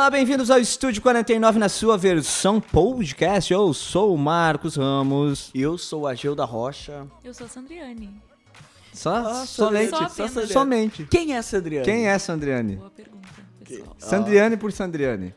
Olá, bem-vindos ao Estúdio 49 na sua versão podcast. Eu sou o Marcos Ramos. Eu sou a Geu da Rocha. Eu sou a Sandriane. Só, Ah, somente, Só só apenas. somente. Quem é essa Adriana? Quem é Sandriane? Boa pergunta, pessoal. Sandriane por Sandriane.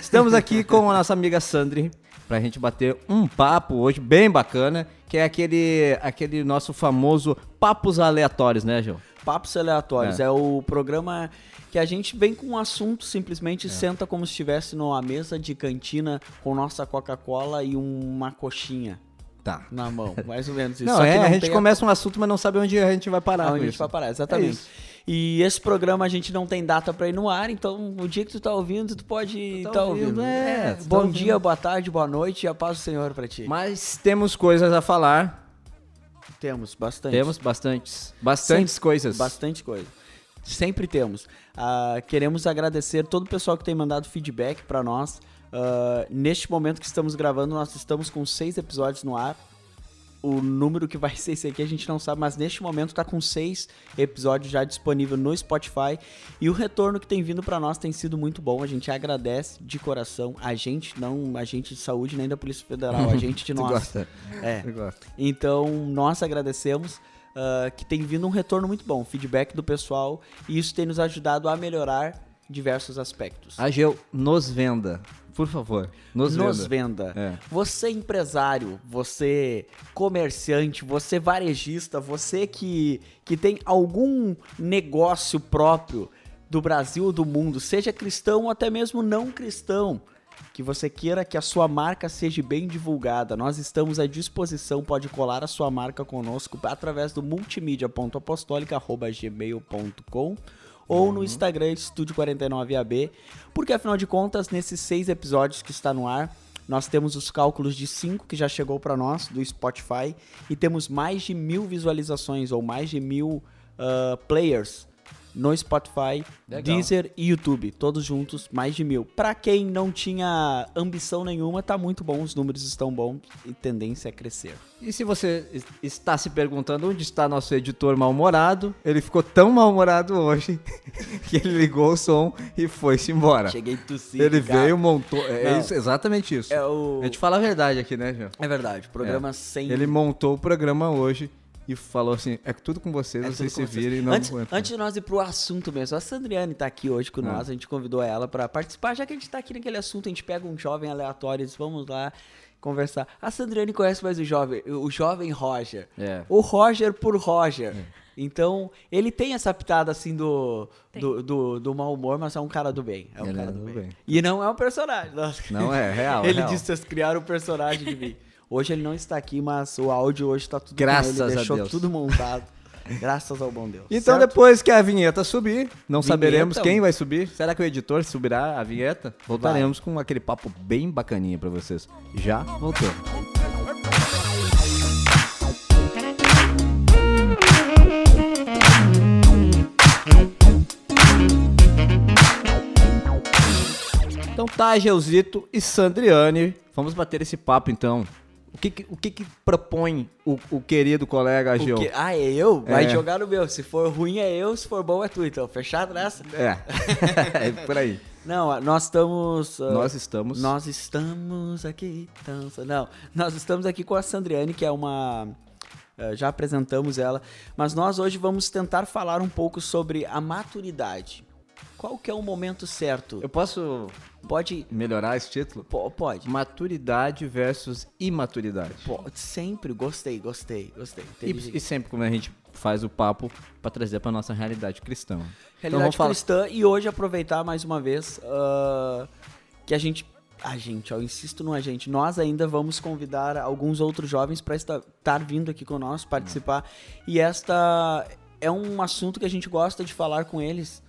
Estamos aqui com a nossa amiga Sandri pra gente bater um papo hoje bem bacana, que é aquele, aquele nosso famoso papos aleatórios, né, Gil? Papos Aleatórios. É. É. o programa que a gente vem com um assunto, É. simplesmente senta como se estivesse numa mesa de cantina com nossa Coca-Cola e uma coxinha Tá. na mão. Mais ou menos isso. Não, é, a gente começa um assunto, mas não sabe onde a gente vai parar. Onde a gente vai parar, É exatamente. isso. e esse programa a gente não tem data pra ir no ar, então o dia que tu tá ouvindo, tu pode tá tá, ouvindo, ouvindo. é, tu tá Bom ouvindo. dia, boa tarde, boa noite e a paz do Senhor pra ti. Mas temos coisas a falar. Temos bastante. Temos bastantes. Bastantes Sempre- coisas. Bastante coisa. Sempre temos. Ah, queremos agradecer todo o pessoal que tem mandado feedback pra nós. Ah, neste momento que estamos gravando, nós estamos com seis episódios no ar. O número que vai ser esse aqui a gente não sabe, mas neste momento tá com seis episódios já disponível no Spotify. E o retorno que tem vindo pra nós tem sido muito bom. A gente agradece de coração. A gente, não a gente de saúde nem da Polícia Federal, a gente de nós. gosta. É. Gosta. Então, nós agradecemos ah, que tem vindo um retorno muito bom, feedback do pessoal, e isso tem nos ajudado a melhorar diversos aspectos. Ageu, nos venda. Por favor. Nos, Nos venda. venda. É. Você empresário, você comerciante, você varejista, você que, que tem algum negócio próprio do Brasil ou do mundo, seja cristão ou até mesmo não cristão, que você queira que a sua marca seja bem divulgada, nós estamos à disposição, pode colar a sua marca conosco através do multimídia.apostolica.gmail.com ou no Instagram Estúdio 49AB, porque afinal de contas, nesses seis episódios que está no ar, nós temos os cálculos de 5 que já chegou para nós do Spotify e temos mais de mil visualizações ou mais de mil ah, players no Spotify, Legal. Deezer e YouTube, todos juntos, mais de mil. Para quem não tinha ambição nenhuma, tá muito bom, os números estão bons e tendência a crescer. E se você es- está se perguntando onde está nosso editor mal-humorado, ele ficou tão mal-humorado hoje que ele ligou o som e foi-se embora. Cheguei tossindo. Ele cara. veio, montou. É Não. isso, exatamente isso. É o A gente fala a verdade aqui, né, Gil? É verdade, programa sem Ele montou o programa hoje e falou assim: é tudo com vocês, É vocês se vocês. virem e não antes, aguentam. antes de nós ir pro assunto mesmo, a Sandriane tá aqui hoje com Ah. nós, a gente convidou ela pra participar, já que a gente tá aqui naquele assunto, a gente pega um jovem aleatório e diz, vamos lá conversar. A Sandriane conhece mais o jovem, o jovem Roger. É. O Roger por Roger. Então, ele tem essa pitada assim do, do, do, do mau humor, mas é um cara do bem. É um Ele cara é do bem. bem. E não é um personagem. nossa. Não é, real. é Ele real. disse que vocês criaram um personagem de mim. Hoje ele não está aqui, mas o áudio hoje tá tudo Graças ele, a deixou Deus. tudo montado. Graças ao bom Deus. Então, certo? depois que a vinheta subir, não Vinheta? saberemos quem vai subir. Será que o editor subirá a vinheta? Voltaremos com aquele papo bem bacaninha pra vocês. Já voltou. Então tá, Geuzito e Sandriane, vamos bater esse papo então. O que que, o que, que propõe o, o querido colega O Geu? quê? Ah, é eu? Vai É. jogar no meu. Se for ruim é eu, se for bom é tu. Então, fechado nessa? É, é por aí. Não, nós estamos... ah, Nós estamos. Nós estamos aqui. Então, não, nós estamos aqui com a Sandriane, que é uma... ah, Já apresentamos ela. Mas nós hoje vamos tentar falar um pouco sobre a maturidade. Qual que é o momento certo? Eu posso Pode... melhorar esse título? po- Pode. Maturidade versus imaturidade. Pode. Sempre. Gostei, gostei, gostei. E, e sempre como a gente faz o papo pra trazer pra nossa realidade cristã. Então Realidade falar. cristã e hoje aproveitar mais uma vez ah, que a gente, a gente, eu insisto no a gente, nós ainda vamos convidar alguns outros jovens para estar, estar vindo aqui conosco, participar. E esta é um assunto que a gente gosta de falar com eles,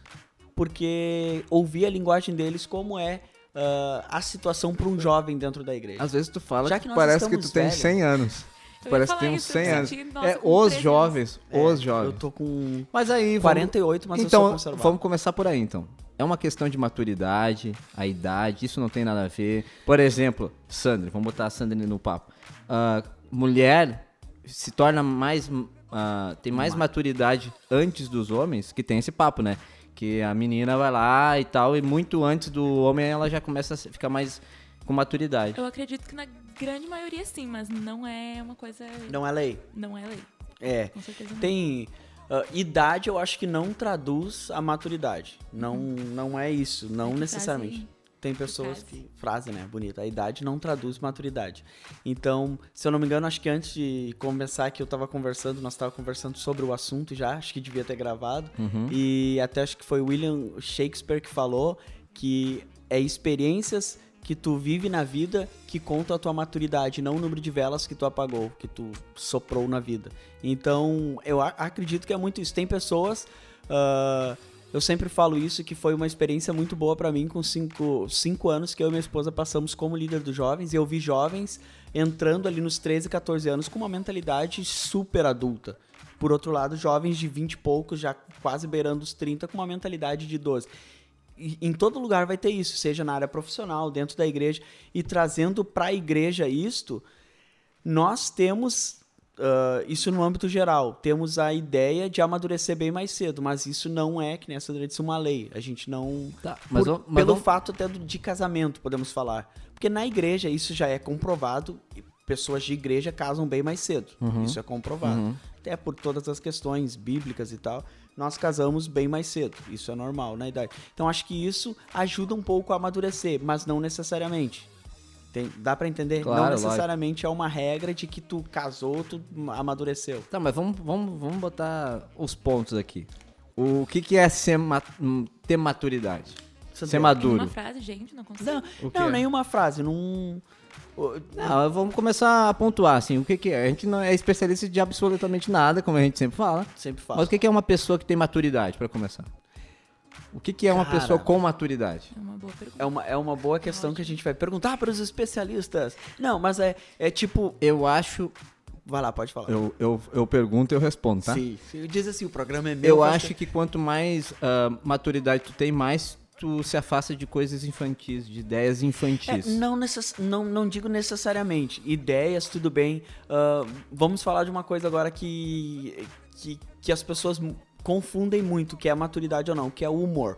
porque ouvir a linguagem deles como é ah, a situação para um jovem dentro da igreja. Às vezes tu fala Já que, que parece que tu tem velhos. 100 anos. Eu Parece que tem uns isso, eu 100 me anos. senti, nossa, é os 13 jovens, É, os Eu jovens. tô com Mas aí, vamos... 48, mas eu então, sou conservador. vamos começar por aí, então. É uma questão de maturidade, a idade, isso não tem nada a ver. Por exemplo, Sandra, vamos botar a Sandra no papo. Ah, mulher se torna mais. ah, tem mais maturidade antes dos homens, que tem esse papo, né? Porque a menina vai lá e tal, e muito antes do homem ela já começa a ficar mais com maturidade. Eu acredito que na grande maioria sim, mas não é uma coisa. Não é lei. Não é lei. É. Com certeza não. Tem. ah, idade eu acho que não traduz a maturidade. Não, não é isso, não É que necessariamente. Tem pessoas frase. que. Frase, né? Bonita. A idade não traduz maturidade. Então, se eu não me engano, acho que antes de começar que eu tava conversando, nós tava conversando sobre o assunto já, acho que devia ter gravado. Uhum. E até acho que foi William Shakespeare que falou que é experiências que tu vive na vida que contam a tua maturidade, não o número de velas que tu apagou, que tu soprou na vida. Então, eu acredito que é muito isso. Tem pessoas. ah, eu sempre falo isso, que foi uma experiência muito boa pra mim com cinco, cinco anos que eu e minha esposa passamos como líder dos jovens. E eu vi jovens entrando ali nos 13, 14 anos com uma mentalidade super adulta. Por outro lado, jovens de 20 e poucos, já quase beirando os 30, com uma mentalidade de 12. E em todo lugar vai ter isso, seja na área profissional, dentro da igreja. E trazendo para a igreja isto, nós temos ah, isso no âmbito geral. Temos a ideia de amadurecer bem mais cedo, mas isso não é, que nem a Sandra disse, uma lei. A gente não. Tá, mas por- mas pelo fato até do- de casamento, podemos falar. Porque na igreja isso já é comprovado. e Pessoas de igreja casam bem mais cedo. Isso é comprovado. Até por todas as questões bíblicas e tal. Nós casamos bem mais cedo. Isso é normal na idade. Então acho que isso ajuda um pouco a amadurecer, mas não necessariamente. Tem- dá pra entender? Claro, não lógico. necessariamente é uma regra de que tu casou, tu amadureceu. Tá, mas vamos, vamos, vamos botar os pontos aqui. O que, que é ser ma- hum, ter maturidade? Você Ser maduro. Uma frase, gente, não consigo. Não, não nenhuma frase. Não. o- Não, vamos começar a pontuar, assim, o que, que é? A gente não é especialista de absolutamente nada, como a gente sempre fala. Sempre falo. Mas o que, que é uma pessoa que tem maturidade, pra começar? O que, que é uma Cara. pessoa com maturidade? É uma boa pergunta. É uma, é uma boa questão que a gente vai perguntar para os especialistas. Não, mas é, é tipo. Eu acho. Vai lá, pode falar. Eu, eu, eu pergunto e eu respondo, tá? Sim, sim. Diz assim: o programa é meu. Eu acho que quanto mais ah, maturidade tu tem, mais tu se afasta de coisas infantis, de ideias É, infantis. não, necess... não, não digo necessariamente. Ideias, tudo bem. Ah, vamos falar de uma coisa agora que, que, que as pessoas confundem muito, que é maturidade ou não, que é o humor,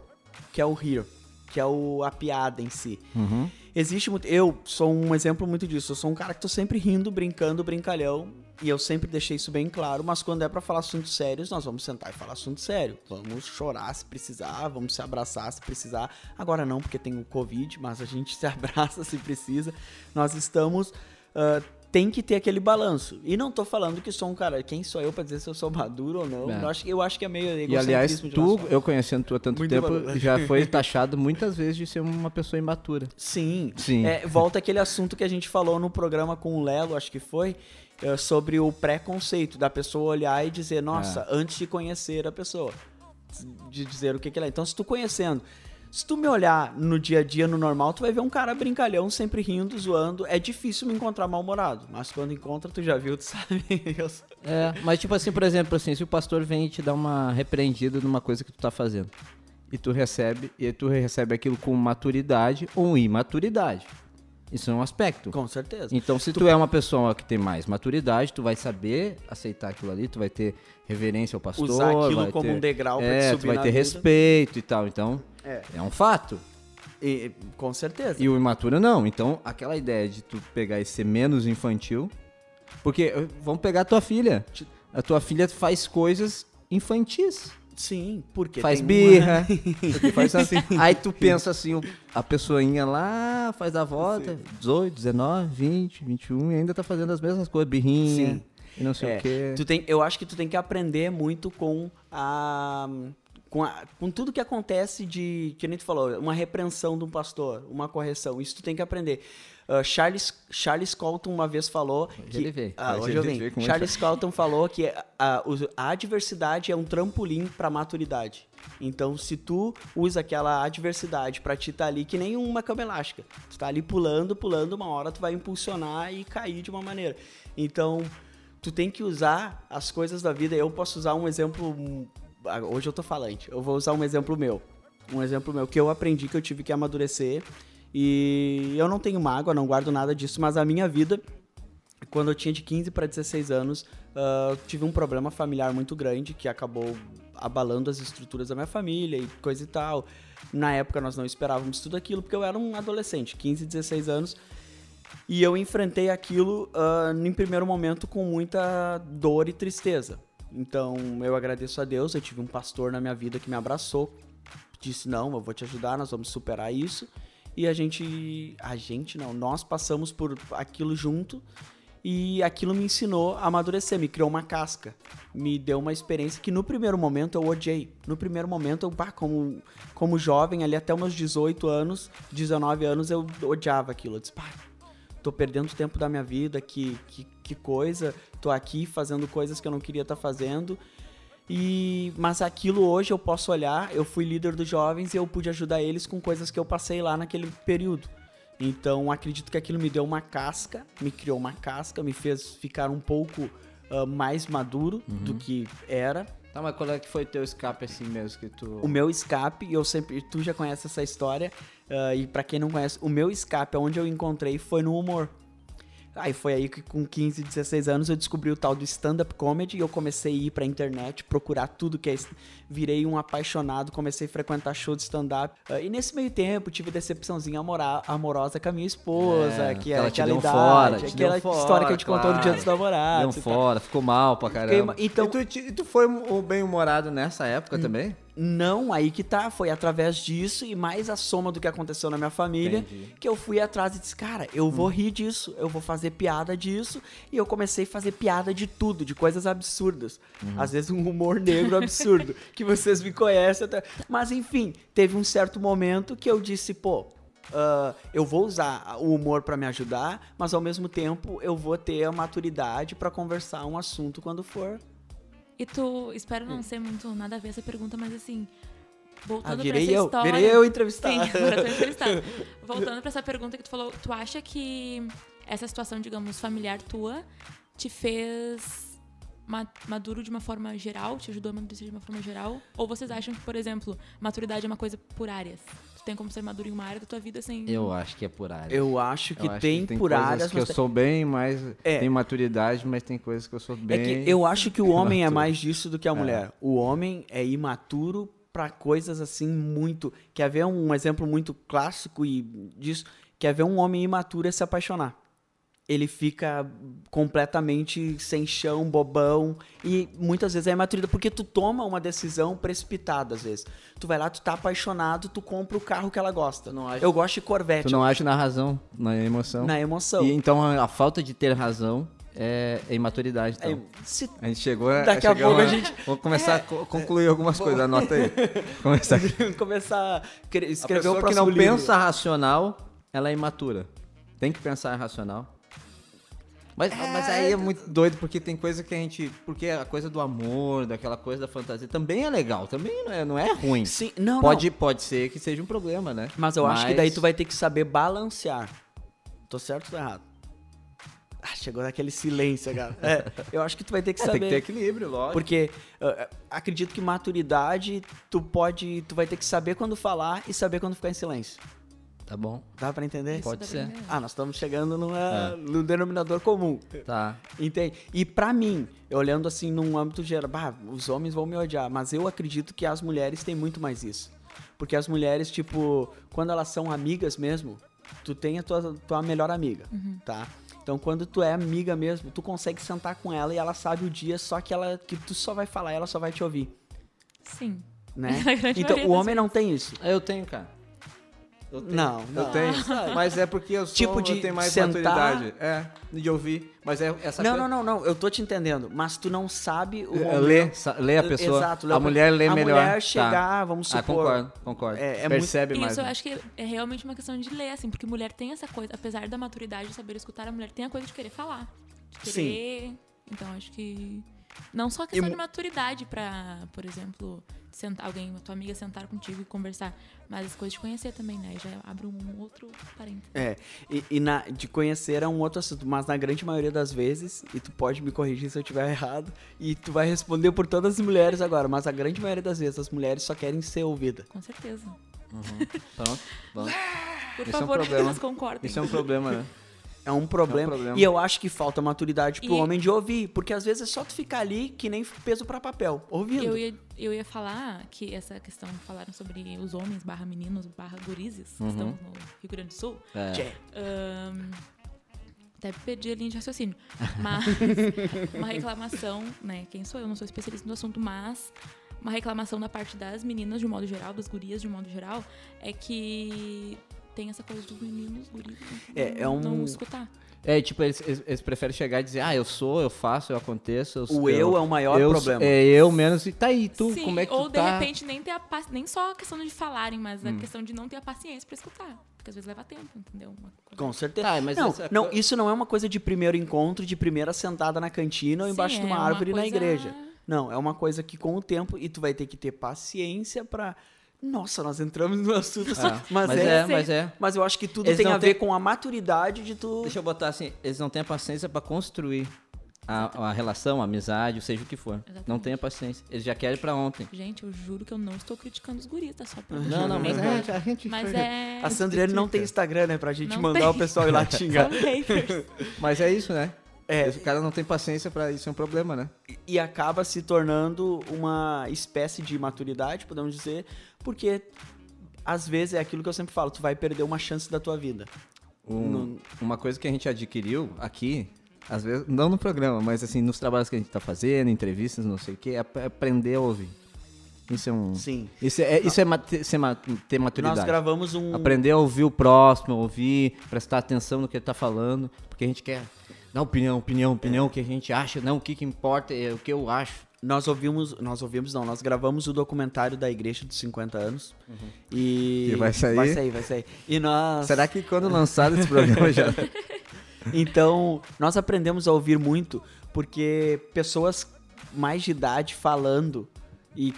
que é o rir, que é o, a piada em si. Uhum. Existe muito. Eu sou um exemplo muito disso. Eu sou um cara que tô sempre rindo, brincando, brincalhão. E eu sempre deixei isso bem claro. Mas quando é pra falar assuntos sérios, nós vamos sentar e falar assunto sério. Vamos chorar se precisar, vamos se abraçar se precisar. Agora não, porque tem o Covid, mas a gente se abraça se precisa. Nós estamos. ah, tem que ter aquele balanço. E não tô falando que sou um cara. Quem sou eu pra dizer se eu sou maduro ou não? É. Eu, acho, que- eu acho que é meio E aliás, tu, eu conhecendo tu há tanto Muito tempo, maduro. já foi taxado muitas vezes de ser uma pessoa imatura. Sim. Sim. É, volta aquele assunto que a gente falou no programa com o Lelo, acho que foi, é, sobre o preconceito da pessoa olhar e dizer, nossa, É. antes de conhecer a pessoa. De dizer o que, que ela é. Então, se tu conhecendo, se tu me olhar no dia a dia, no normal, tu vai ver um cara brincalhão, sempre rindo, zoando. É difícil me encontrar mal-humorado, mas quando encontra, tu já viu, tu sabe. É, mas tipo assim, por exemplo, assim, se o pastor vem e te dá uma repreendida numa coisa que tu tá fazendo, e tu recebe, e tu recebe aquilo com maturidade ou imaturidade. Isso é um aspecto. Com certeza. Então, se tu é uma pessoa que tem mais maturidade, tu vai saber aceitar aquilo ali, tu vai ter reverência ao pastor, Usar aquilo vai como ter- um degrau pra é, tu subir vai na ter vida. respeito e tal. Então, É. é um fato. E- com certeza. E o imaturo não. Então, aquela ideia de tu pegar e ser menos infantil. Porque, eh, vamos pegar a tua filha. A tua filha faz coisas infantis. Sim, porque faz birra. porque faz assim. Aí tu pensa assim, a pessoinha lá faz a volta, 18, 19, 20, 21, e ainda tá fazendo as mesmas coisas, birrinha. Sim. E não sei É, o quê. Tu tem, eu acho que tu tem que aprender muito com a. Com, a- com tudo que acontece de, que nem tu falou, uma repreensão de um pastor, uma correção, isso tu tem que aprender. Ah, Charles, Charles Colton uma vez falou que... ele veio. Ah, Hoje hoje eu vim. Charles Colton falou que a, os- a adversidade é um trampolim pra maturidade. Então, se tu usa aquela adversidade pra te estar ali, que nem uma cama elástica, tu tá ali pulando, pulando, uma hora tu vai impulsionar e cair de uma maneira. Então, tu tem que usar as coisas da vida. Eu posso usar um exemplo. ah, Hoje eu tô falante. Eu vou usar um exemplo meu. Um exemplo meu que eu aprendi que eu tive que amadurecer. E eu não tenho mágoa, não guardo nada disso, mas a minha vida quando eu tinha de 15 para 16 anos, uh, tive um problema familiar muito grande que acabou abalando as estruturas da minha família e coisa e tal. Na época nós não esperávamos tudo aquilo, porque eu era um adolescente, 15, 16 anos, e eu enfrentei aquilo uh, em primeiro momento com muita dor e tristeza. Então eu agradeço a Deus, eu tive um pastor na minha vida que me abraçou, disse: Não, eu vou te ajudar, nós vamos superar isso. E a gente. A gente não, nós passamos por aquilo junto e aquilo me ensinou a amadurecer, me criou uma casca, me deu uma experiência que no primeiro momento eu odiei. No primeiro momento, eu, pá, como, como jovem, ali até meus 18 anos, 19 anos, eu odiava aquilo. Eu disse, pá, tô perdendo tempo da minha vida, que, que, que coisa, tô aqui fazendo coisas que eu não queria estar tá fazendo. E mas aquilo hoje eu posso olhar, eu fui líder dos jovens e eu pude ajudar eles com coisas que eu passei lá naquele período. Então acredito que aquilo me deu uma casca, me criou uma casca, me fez ficar um pouco uh, mais maduro uhum. do que era. Tá, mas qual é que foi teu escape assim mesmo que tu... O meu escape, eu sempre, tu já conhece essa história, uh, e para quem não conhece, o meu escape, onde eu encontrei, foi no humor. Aí foi aí que com 15, 16 anos eu descobri o tal do stand-up comedy e eu comecei a ir pra internet, procurar tudo que é. Virei um apaixonado, comecei a frequentar show de stand-up. Uh, e nesse meio tempo tive decepçãozinha amora amorosa com a minha esposa, é, que é aquela idade, fora, aquela fora, história que a gente claro. contou no dia dos namorados. Deu fora, ficou mal pra caramba. Fiquei, então, e tu, tu foi bem-humorado nessa época hum. também? Não, aí que tá. Foi através disso e mais a soma do que aconteceu na minha família Entendi. que eu fui atrás e disse, cara, eu vou hum. rir disso, eu vou fazer piada disso. E eu comecei a fazer piada de tudo, de coisas absurdas. Uhum. Às vezes um humor negro absurdo, que vocês me conhecem até. Mas enfim, teve um certo momento que eu disse, pô, Uh, eu vou usar o humor para me ajudar, mas ao mesmo tempo eu vou ter a maturidade para conversar um assunto quando for e tu, espero não hum. ser muito nada a ver essa pergunta, mas assim, voltando ah, pra essa eu, história... Virei eu entrevistar. Sim, agora tô entrevistado. voltando pra essa pergunta que tu falou, tu acha que essa situação, digamos, familiar tua te fez maduro de uma forma geral, te ajudou a amadurecer de uma forma geral? Ou vocês acham que, por exemplo, maturidade é uma coisa por áreas? Tem como ser maduro em uma área da tua vida sem. Eu acho que é por áreas. Eu acho que, eu acho tem, que tem, por áreas. que eu sou bem mais. É. Tem maturidade, mas tem coisas que eu sou bem. É que eu acho que o homem é mais disso do que a é. mulher. É. O homem é imaturo para coisas assim muito. Quer ver um exemplo muito clássico e disso? Quer ver um homem imaturo se apaixonar ele fica completamente sem chão, bobão. E muitas vezes é imaturidade, porque tu toma uma decisão precipitada, às vezes. Tu vai lá, tu tá apaixonado, tu compra o carro que ela gosta. Eu gosto de Corvette. Tu não age na razão, na emoção. Na emoção. E então a, a falta de ter razão é, é imaturidade, então. É, se... A gente chegou a. Daqui a pouco a, a gente. Vamos começar é, a concluir algumas coisas, anota aí. Começar, começar a escrever a pessoa o que não livro. pensa racional, ela é imatura. Tem que pensar racional. Mas, é... mas aí é muito doido, porque tem coisa que a gente. Porque a coisa do amor, daquela coisa da fantasia, também é legal, também não é, não é ruim. Sim, não. Pode, não. pode ser que seja um problema, né? Mas eu mas... acho que daí tu vai ter que saber balancear. Tô certo ou tô errado? Ah, chegou naquele silêncio, cara. É, eu acho que tu vai ter que é, saber. Tem que ter equilíbrio, lógico. Porque uh, acredito que maturidade, tu pode. Tu vai ter que saber quando falar e saber quando ficar em silêncio. Tá bom. Dá pra entender? Pode ser. Ah, nós estamos chegando numa, é. no denominador comum. Tá. Entende? E pra mim, olhando assim num âmbito geral, bah, os homens vão me odiar, mas eu acredito que as mulheres têm muito mais isso. Porque as mulheres, tipo, quando elas são amigas mesmo, tu tem a tua, tua melhor amiga, uhum. tá? Então, quando tu é amiga mesmo, tu consegue sentar com ela e ela sabe o dia, só que ela que tu só vai falar, ela só vai te ouvir. Sim. Né? então, o homem não tem isso. Eu tenho, cara. Eu tenho, não, não. Eu tenho. Mas é porque eu sou, tipo de eu tenho mais sentar... maturidade. É, de ouvir. Mas é essa Não, coisa... não, não, não. Eu tô te entendendo. Mas tu não sabe o é, Lê, lê a pessoa. Exato. Lê a mulher lê a melhor. A mulher chegar, tá. vamos ah, supor... Ah, concordo, concordo. É, é Percebe muito... mais. Isso eu acho que é realmente uma questão de ler, assim. Porque mulher tem essa coisa, apesar da maturidade de saber escutar, a mulher tem a coisa de querer falar. De querer... Sim. Então, acho que... Não só questão e... de maturidade pra, por exemplo, sentar alguém, a tua amiga sentar contigo e conversar, mas as coisas de conhecer também, né? Já abre um outro parênteses. É, e, e na, de conhecer é um outro assunto, mas na grande maioria das vezes, e tu pode me corrigir se eu estiver errado, e tu vai responder por todas as mulheres agora, mas a grande maioria das vezes as mulheres só querem ser ouvidas. Com certeza. Uhum. Pronto, Por Isso favor, é um problema. concordem. Isso é um problema, né? É um problema. problema. E eu acho que falta maturidade pro E- homem de ouvir. Porque às vezes é só tu ficar ali que nem peso pra papel, ouvindo. Eu ia, eu ia falar que essa questão, falaram sobre os homens barra meninos barra gurizes, que estão no Rio Grande do Sul. É. Tchê. Ahn, até perdi a linha de raciocínio. Mas uma reclamação, né? Quem sou eu? Não sou especialista no assunto, mas uma reclamação da parte das meninas de um modo geral, das gurias de um modo geral, é que tem essa coisa dos meninos, guris, É, não, é um- não escutar. É, tipo, eles, eles- eles preferem chegar e dizer, ah, eu sou, eu faço, eu aconteço. Eu, O eu é o maior eu- problema. É eu menos, e tá aí, tu, Sim, como é que ou tu de tá? repente nem ter a paci- nem só a questão de falarem, mas Hum. a questão de não ter a paciência pra escutar. Porque às vezes leva tempo, entendeu? Uma coisa- Com certeza. Ah, mas não, essa não, isso não é uma coisa de primeiro encontro, de primeira sentada na cantina ou Sim, embaixo de uma é uma árvore na coisa- igreja. Não, é uma coisa que com o tempo e tu vai ter que ter paciência pra. Nossa, nós entramos no assunto. Ah, mas, mas é, é, mas é. Mas eu acho que tudo Eles tem não a ver têm- com a maturidade de tu. Deixa eu botar assim, eles não têm a paciência pra construir a, a relação, a amizade, seja o que for. Não Exatamente. tem a paciência. Eles já querem pra ontem. Gente, eu juro que eu não estou criticando os guris, tá? Só pra Não, não, mas é, a gente... Mas é. A Sandriane não tem Instagram, né? Pra gente Não mandar tem. o pessoal ir lá xingar. Mas é isso, né? É. O cara não tem paciência pra isso, é um problema, né? e acaba se tornando uma espécie de maturidade, podemos dizer, porque às vezes é aquilo que eu sempre falo, tu vai perder uma chance da tua vida. Um- Não- Uma coisa que a gente adquiriu aqui, às vezes, não no programa, mas assim, nos trabalhos que a gente tá fazendo, entrevistas, não sei o quê, é ap- aprender a ouvir. Isso é um. Sim. Isso é, isso é ter, maturidade. Nós gravamos um Aprender a ouvir o próximo, ouvir, prestar atenção no que ele tá falando, porque a gente quer dar opinião, opinião, opinião, o que a gente acha, não o que, que importa, é o que eu acho. Nós ouvimos, nós ouvimos não, nós gravamos o documentário da igreja dos 50 anos. E Que vai sair? Vai sair, vai sair. E nós Será que quando lançado esse programa já. Então, nós aprendemos a ouvir muito porque pessoas mais de idade falando e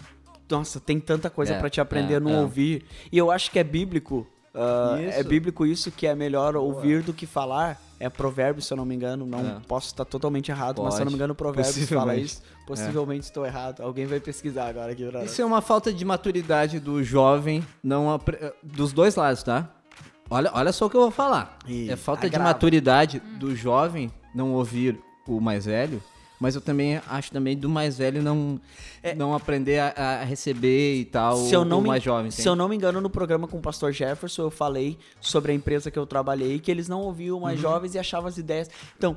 nossa, tem tanta coisa É, pra te aprender é, no é. ouvir. E eu acho que é bíblico. Ah, é bíblico isso que é melhor ouvir do que falar. É provérbio, se eu não me engano. Não É. posso estar totalmente errado, mas se eu não me Pode. engano, o provérbio fala isso. Possivelmente estou errado. Alguém vai pesquisar agora aqui. pra- Isso é uma falta de maturidade do jovem, não apre- dos dois lados, tá? Olha, olha só o que eu vou falar. Ih, é falta de agrava. maturidade do jovem não ouvir o mais velho, mas eu também acho também do mais velho não, não aprender a, a receber e tal se eu não o me, mais jovem. se eu não me engano, no programa com o pastor Jefferson, eu falei sobre a empresa que eu trabalhei, que eles não ouviam mais Uhum. jovens e achavam as ideias. Então,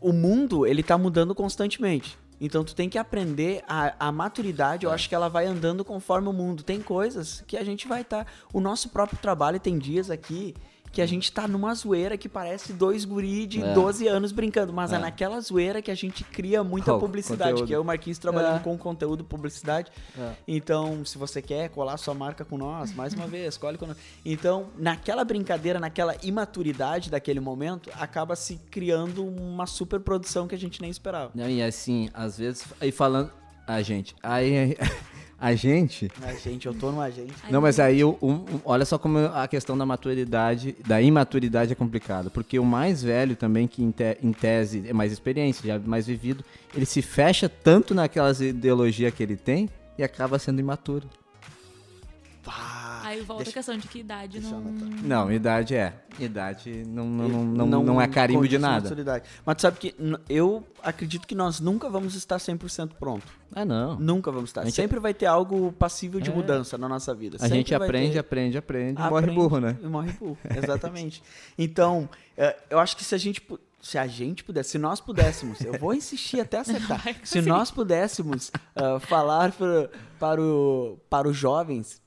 o mundo, ele tá mudando constantemente. Então, tu tem que aprender a, a maturidade, eu É. acho que ela vai andando conforme o mundo. Tem coisas que a gente vai estar. O nosso próprio trabalho tem dias aqui que a gente tá numa zoeira que parece dois guri de É. 12 anos brincando, mas é. É. naquela zoeira que a gente cria muita Oh, publicidade, conteúdo. que eu e o Marquinhos trabalhando É. com conteúdo, publicidade. É. Então, se você quer colar sua marca com nós, mais uma vez, escolhe com nós. Então, naquela brincadeira, naquela imaturidade daquele momento, acaba se criando uma super produção que a gente nem esperava. Não, e assim, às vezes, aí falando. A gente. Aí. A gente. Mas, gente, eu tô numa gente. Ai, Não, mas aí, o- um- olha só como a questão da maturidade, da imaturidade é complicada. Porque o mais velho também, que em, te- em tese é mais experiência, já mais vivido, ele se fecha tanto naquelas ideologias que ele tem e acaba sendo imaturo. Pá, Aí volta deixa- a questão de que idade não. Não, idade é. Idade não, não, não, não, não é carimbo de nada. Mas tu sabe que eu acredito que nós nunca vamos estar 100% pronto. Ah, não. Nunca vamos estar. Gente- Sempre vai ter algo passível de É. mudança na nossa vida. A Sempre gente aprende, ter- aprende, aprende, e morre Aprende burro, né? E morre burro, exatamente. então, é, eu acho que se a gente. Se a gente pudesse, se nós pudéssemos, eu vou insistir até acertar. se nós pudéssemos ah, falar para, para, o, para os jovens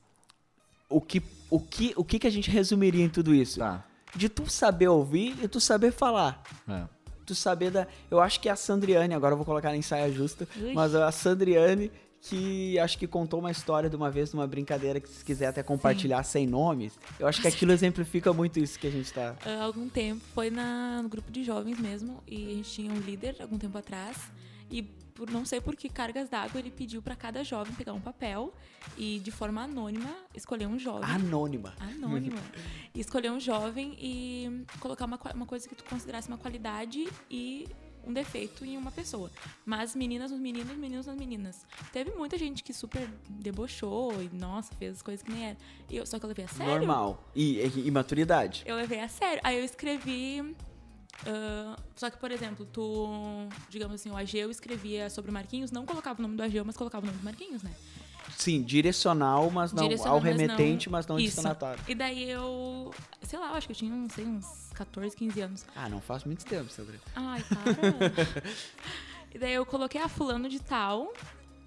o que, o, que, o que que a gente resumiria em tudo isso? Tá. De tu saber ouvir e tu saber falar. É. Tu saber da. Eu acho que é a Sandriane, agora eu vou colocar em saia justa, Ui. mas a Sandriane que acho que contou uma história de uma vez, numa brincadeira que se quiser até compartilhar sem nomes. Eu acho que aquilo exemplifica muito isso que a gente tá. Há algum tempo, foi na, no grupo de jovens mesmo, e a gente tinha um líder algum tempo atrás, e por não sei por que cargas d'água, ele pediu pra cada jovem pegar um papel e, de forma anônima, escolher um jovem. Anônima. Anônima. escolher um jovem e colocar uma, uma coisa que tu considerasse uma qualidade e um defeito em uma pessoa. Mas meninas nos meninos, meninos nas meninas. Teve muita gente que super debochou e, nossa, fez coisas que nem era. E eu, só que eu levei a sério. Normal. E, e, e maturidade. Eu levei a sério. Aí eu escrevi. Ah, só que, por exemplo, tu, digamos assim, o Ageu escrevia sobre o Marquinhos, não colocava o nome do Ageu, mas colocava o nome do Marquinhos, né? Sim, direcional, mas não Direcional, ao mas não- remetente, mas não, destinatário. E daí eu, sei lá, eu acho que eu tinha, não sei, uns 14, 15 anos. Ah, não faz muito tempo, Sandra. Ai, para. e daí eu coloquei a fulano de tal.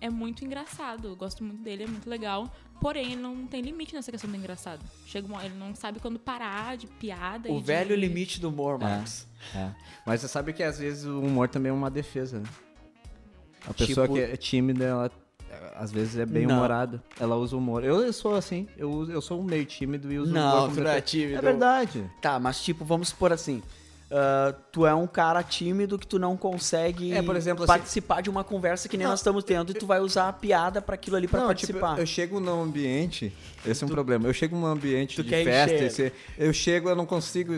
É muito engraçado. Eu gosto muito dele, é muito legal. Porém, ele não tem limite nessa questão do engraçado. Chega uma, ele não sabe quando parar de piada. O e de- velho limite do humor, É. Marcos. É. Mas você sabe que às vezes o humor também é uma defesa, né? A pessoa Tipo- que é tímida, ela é, às vezes é bem humorada. Ela usa humor. Eu, eu sou assim, eu, eu sou um meio tímido e uso humor Não, tu não é tímido. É verdade. Tá, mas tipo, vamos supor assim. Ah, tu é um cara tímido que tu não consegue É, por exemplo, assim- participar de uma conversa que nem Não, nós estamos tendo e tu vai usar a piada pra aquilo ali pra Não, tipo, participar. eu chego num ambiente, esse é um problema. Eu chego num ambiente Tu de festa, esse- eu chego, eu não consigo.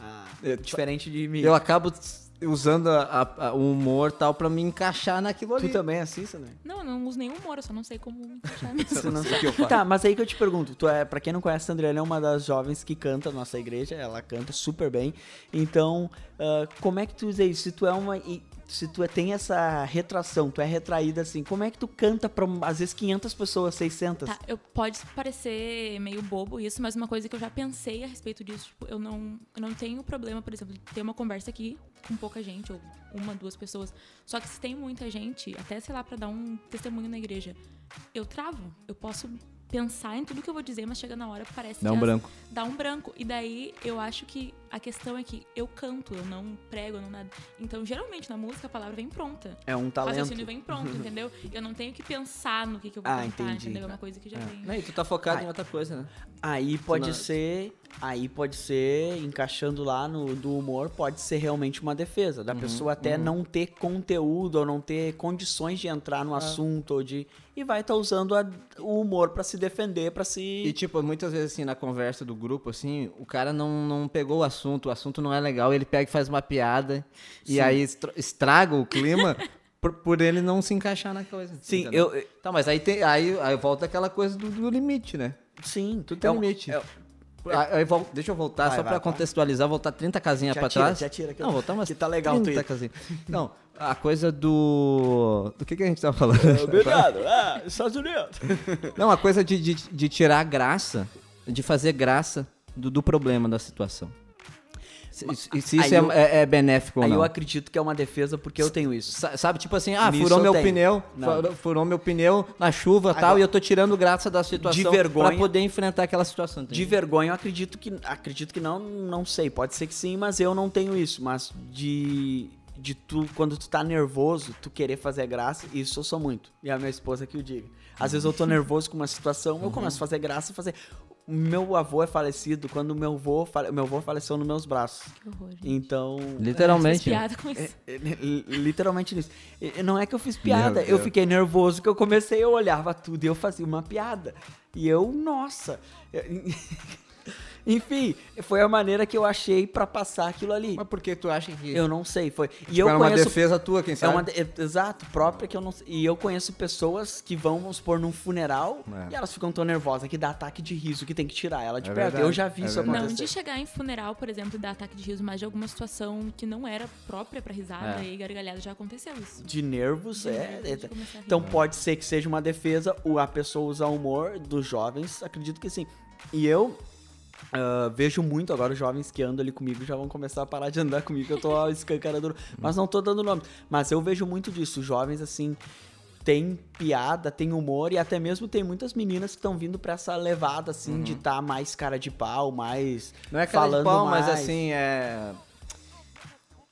Ah, eu- diferente de mim. Eu acabo usando a- a- a- o humor tal pra me encaixar naquilo ali. Tu também é assim, Sandra? Não, eu não uso nenhum humor, eu só não sei como encaixar mesmo. Você não O sabe. que eu faço? Tá, mas aí que eu te pergunto, tu é, pra quem não conhece, a Andriana é uma das jovens que canta na nossa igreja, ela canta super bem. Então, ah, como é que tu usa isso? Se tu é uma. Se tu é- tem essa retração, tu é retraída assim, como é que tu canta pra às vezes 500 pessoas, 600? Tá, eu, pode parecer meio bobo isso, mas uma coisa que eu já pensei a respeito disso, tipo, eu não, eu não tenho problema, por exemplo, de ter uma conversa aqui com pouca gente, ou uma, duas pessoas. Só que se tem muita gente, até, sei lá, pra dar um testemunho na igreja, eu travo. Eu posso pensar em tudo que eu vou dizer, mas chega na hora parece Dá que um as- branco. dá um branco. E daí eu acho que a questão é que eu canto, eu não prego, eu não nada. Então, geralmente na música a palavra vem pronta. É um O talento. raciocínio vem pronto, entendeu? Eu não tenho que pensar no que, que eu vou Ah, cantar, entendi. entendeu? É uma coisa que já vem. Não, e tu tá focado Ai. em outra coisa, né? Aí pode não- ser, aí pode ser, encaixando lá no do humor, pode ser realmente uma defesa da pessoa até não ter conteúdo ou não ter condições de entrar no assunto ou de e vai estar usando a- o humor pra se defender, pra se E, tipo, muitas vezes, assim, na conversa do grupo, assim, o cara não, não pegou o assunto, o assunto não é legal, ele pega e faz uma piada, e Sim. aí estra- estraga o clima por, por ele não se encaixar na coisa. Sim, entendeu? eu Tá, mas aí, tem, aí, aí volta aquela coisa do, do limite, né? sim, Tudo tem é um- limite. é- Ah, aí vol- deixa eu voltar, Vai, só vai. contextualizar, voltar 30 casinhas tira, trás. já tira, que eu- não, voltar umas que tá legal o 30 Twitter. casinhas. Não, a coisa do... Do que, que a gente tava falando? Obrigado. Ah, Estados Unidos. Não, a coisa de, de, de tirar a graça, de fazer graça do, do problema da situação. Se, se- isso aí é, eu- é- é benéfico ou Aí não. eu acredito que é uma defesa porque eu tenho isso. Sa- Sabe, tipo assim, ah, Nisso furou eu meu tenho. pneu, Não. furou, meu pneu na chuva e tal, e eu tô tirando graça da situação De pra poder enfrentar aquela situação. De entendeu? vergonha, eu acredito que. Acredito que não, não sei. Pode ser que sim, mas eu não tenho isso. Mas de. De tu, quando tu tá nervoso, tu querer fazer graça, isso eu sou muito. E a minha esposa que o diga. Às vezes eu tô nervoso com uma situação, eu começo a fazer graça, fazer. Meu avô é falecido quando meu avô, fale... meu avô faleceu nos meus braços. Que horror. gente. Então. Fiz Literalmente. né? piada com isso. é, li- Literalmente nisso. Não é que eu fiz piada, eu fiquei nervoso que eu comecei, eu olhava tudo e eu fazia uma piada. E eu, nossa. Enfim, foi a maneira que eu achei pra passar aquilo ali. Mas por que tu acha que Eu não sei, foi. E tipo, eu era uma conheço defesa tua, quem é sabe? uma de- é- exato, própria que eu não sei. E eu conheço pessoas que vão, vamos supor, num funeral É. e elas ficam tão nervosas que dá ataque de riso, que tem que tirar ela de É perto. verdade, eu já vi é isso verdade. Não acontecer. de chegar em funeral, por exemplo, e dar ataque de riso, mas de alguma situação que não era própria pra risada É. e gargalhada já aconteceu isso. De nervos, De é. nervos, é-. Então pode ser que seja uma defesa, a pessoa usar humor dos jovens, acredito que sim. E eu ah, vejo muito agora os jovens que andam ali comigo já vão começar a parar de andar comigo, que eu tô escancarando. Mas não tô dando nome. Mas eu vejo muito disso, os jovens assim. Tem piada, tem humor e até mesmo tem muitas meninas que estão vindo pra essa levada, assim, de estar mais cara de pau, mais. Não é cara falando de pau, mas mais. assim, é...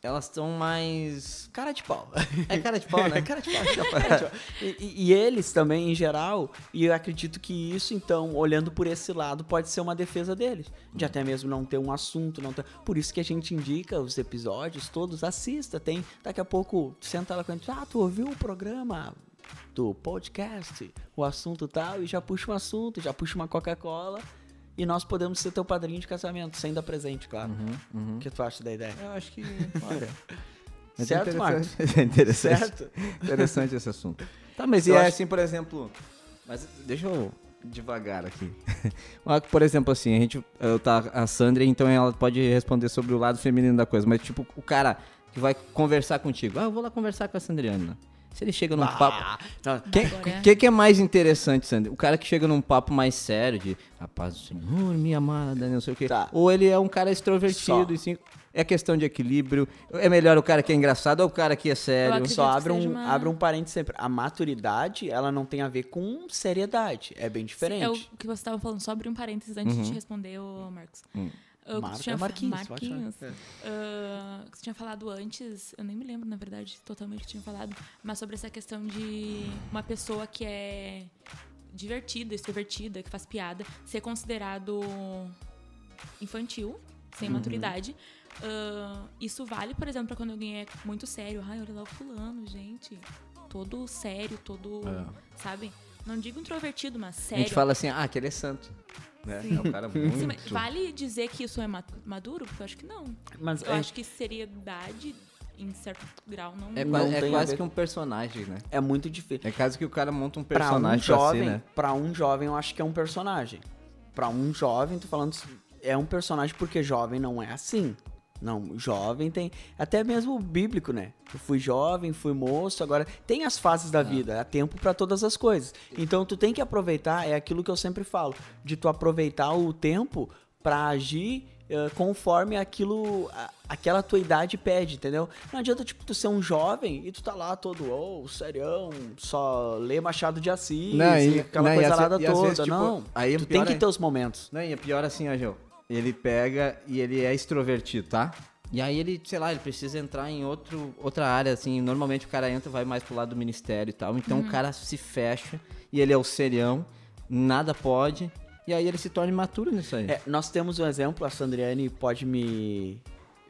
Elas estão mais... Cara de pau. É cara de pau, né? cara de pau. cara de pau. E, e- e eles também, em geral, e eu acredito que isso, então, olhando por esse lado, pode ser uma defesa deles. De até mesmo não ter um assunto, não ter... Por isso que a gente indica os episódios todos, assista, tem... Daqui a pouco, senta lá com a gente, ah, tu ouviu o programa do podcast, o assunto tal, e já puxa um assunto, já puxa uma Coca-Cola, e nós podemos ser teu padrinho de casamento, sem dar presente, claro. Uhum, uhum. O que tu acha da ideia? Eu acho que, olha... Mas Certo, é Marcos? É interessante. Certo? Interessante esse assunto. Tá, mas Eu e é acho- assim, por exemplo. Mas deixa eu devagar aqui. Por exemplo, assim, a gente. Eu tá, a Sandra, então ela pode responder sobre o lado feminino da coisa. Mas, tipo, o cara que vai conversar contigo. Ah, eu vou lá conversar com a Sandriana. Se ele chega num papo. Ah, não, O que, Agora- que, que é mais interessante, Sandra? O cara que chega num papo mais sério, de a paz do Senhor, minha amada, não sei o quê. Tá. Ou ele é um cara extrovertido, Só. e sim, é questão de equilíbrio. É melhor o cara que é engraçado ou o cara que é sério? Só abre um, uma- abre um parênteses sempre. A maturidade, ela não tem a ver com seriedade. É bem diferente. É o que você estava falando, só abrir um parênteses antes de te responder, ô Marcos. Hum. O que Mar- tu tinha é Marquinhos, Marquinhos. É. Ah, que você tinha falado antes, eu nem me lembro, na verdade, totalmente o que tinha falado, mas sobre essa questão de uma pessoa que é divertida, extrovertida, que faz piada, ser considerado infantil, sem Uhum. maturidade. Ah, isso vale, por exemplo, pra quando alguém é muito sério. Ai, olha lá o fulano, gente. Todo sério, todo. Sabe? Não digo introvertido, mas A sério. gente fala assim, ah, aquele é santo. Né? É um cara muito... Sim, mas vale dizer que isso é ma- maduro? Porque eu acho que não. Mas Eu é, acho que seriedade, em certo grau, não. É, Não é quase que um personagem, né? é muito difícil. É quase que o cara monta um Pra um personagem pra, jovem, si, né? pra um jovem, eu acho que é um personagem. Pra um jovem, tô falando, é um personagem porque jovem não é assim. Não, jovem tem. Até mesmo o bíblico, né? Eu fui jovem, fui moço, agora tem as fases da vida, há tempo pra todas as coisas. Então tu tem que aproveitar, é aquilo que eu sempre falo, de tu aproveitar o tempo pra agir eh, conforme aquilo, a- aquela tua idade pede, entendeu? Não adianta, tipo, tu ser um jovem e tu tá lá todo, oh, serião, só lê Machado de Assis, Não, e- e aquela não, e coisa e toda. vezes, tipo, não, aí é tu tem que é- ter os momentos. Não, e é pior assim, Gil. Ele pega e ele é extrovertido, tá? E aí ele, sei lá, ele precisa entrar em outro, outra área, assim. Normalmente o cara entra e vai mais pro lado do ministério e tal. Então o cara se fecha e ele é o serião, nada pode. E aí ele se torna imaturo nisso aí. É, nós temos um exemplo, a Sandriane pode me,